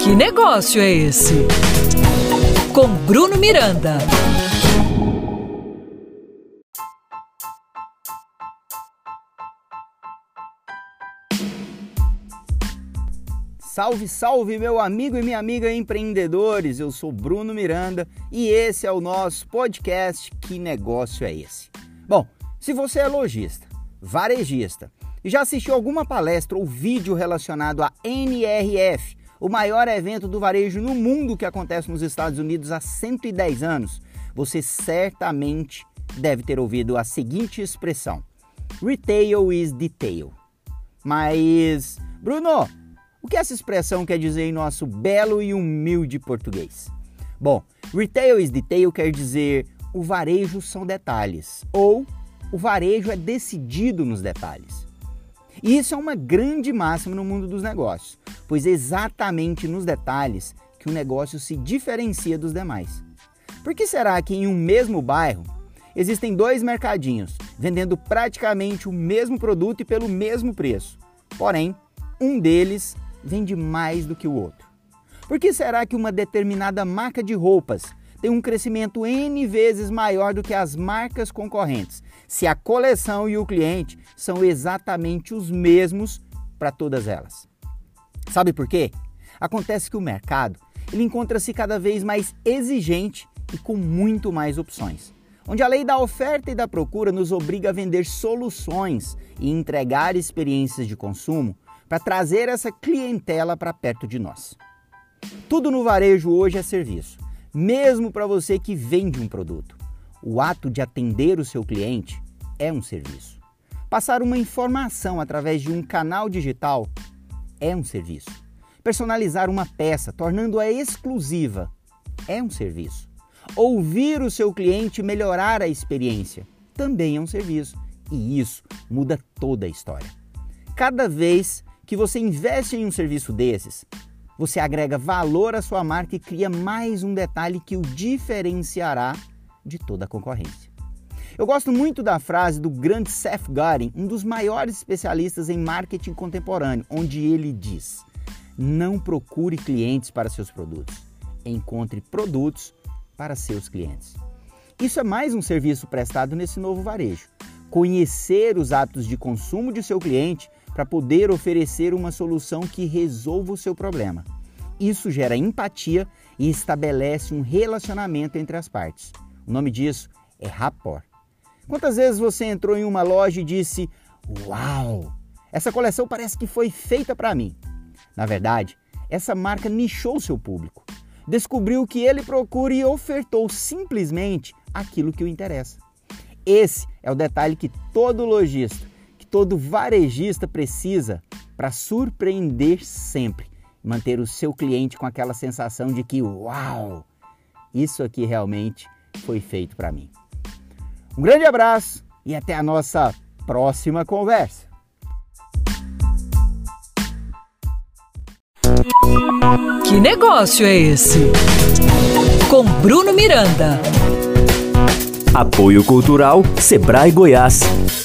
Que negócio é esse? Com Bruno Miranda. Salve, salve, meu amigo e minha amiga empreendedores! Eu sou Bruno Miranda e esse é o nosso podcast Que Negócio é Esse? Bom, se você é lojista, varejista e já assistiu alguma palestra ou vídeo relacionado à NRF, o maior evento do varejo no mundo que acontece nos Estados Unidos há 110 anos, você certamente deve ter ouvido a seguinte expressão: Retail is detail. Mas, Bruno, o que essa expressão quer dizer em nosso belo e humilde português? Bom, retail is detail quer dizer o varejo são detalhes ou o varejo é decidido nos detalhes. E isso é uma grande máxima no mundo dos negócios, pois é exatamente nos detalhes que o negócio se diferencia dos demais. Por que será que em um mesmo bairro existem dois mercadinhos vendendo praticamente o mesmo produto e pelo mesmo preço? Porém, um deles vende mais do que o outro? Por que será que uma determinada marca de roupas tem um crescimento N vezes maior do que as marcas concorrentes, se a coleção e o cliente são exatamente os mesmos para todas elas? Sabe por quê? Acontece que o mercado ele encontra-se cada vez mais exigente e com muito mais opções, onde a lei da oferta e da procura nos obriga a vender soluções e entregar experiências de consumo para trazer essa clientela para perto de nós. Tudo no varejo hoje é serviço, mesmo para você que vende um produto. O ato de atender o seu cliente é um serviço. Passar uma informação através de um canal digital é um serviço. Personalizar uma peça, tornando-a exclusiva, é um serviço. Ouvir o seu cliente melhorar a experiência também é um serviço. E isso muda toda a história. Cada vez que você investe em um serviço desses, você agrega valor à sua marca e cria mais um detalhe que o diferenciará de toda a concorrência. Eu gosto muito da frase do grande Seth Godin, um dos maiores especialistas em marketing contemporâneo, onde ele diz: Não procure clientes para seus produtos, encontre produtos para seus clientes. Isso é mais um serviço prestado nesse novo varejo. Conhecer os hábitos de consumo de seu cliente para poder oferecer uma solução que resolva o seu problema. Isso gera empatia e estabelece um relacionamento entre as partes. O nome disso é rapport. Quantas vezes você entrou em uma loja e disse: Uau, essa coleção parece que foi feita para mim? Na verdade, essa marca nichou seu público, descobriu o que ele procura e ofertou simplesmente aquilo que o interessa. Esse é o detalhe que todo lojista todo varejista precisa para surpreender sempre, manter o seu cliente com aquela sensação de que, uau, isso aqui realmente foi feito para mim. Um grande abraço e até a nossa próxima conversa. Que negócio é esse? Com Bruno Miranda. Apoio Cultural Sebrae Goiás.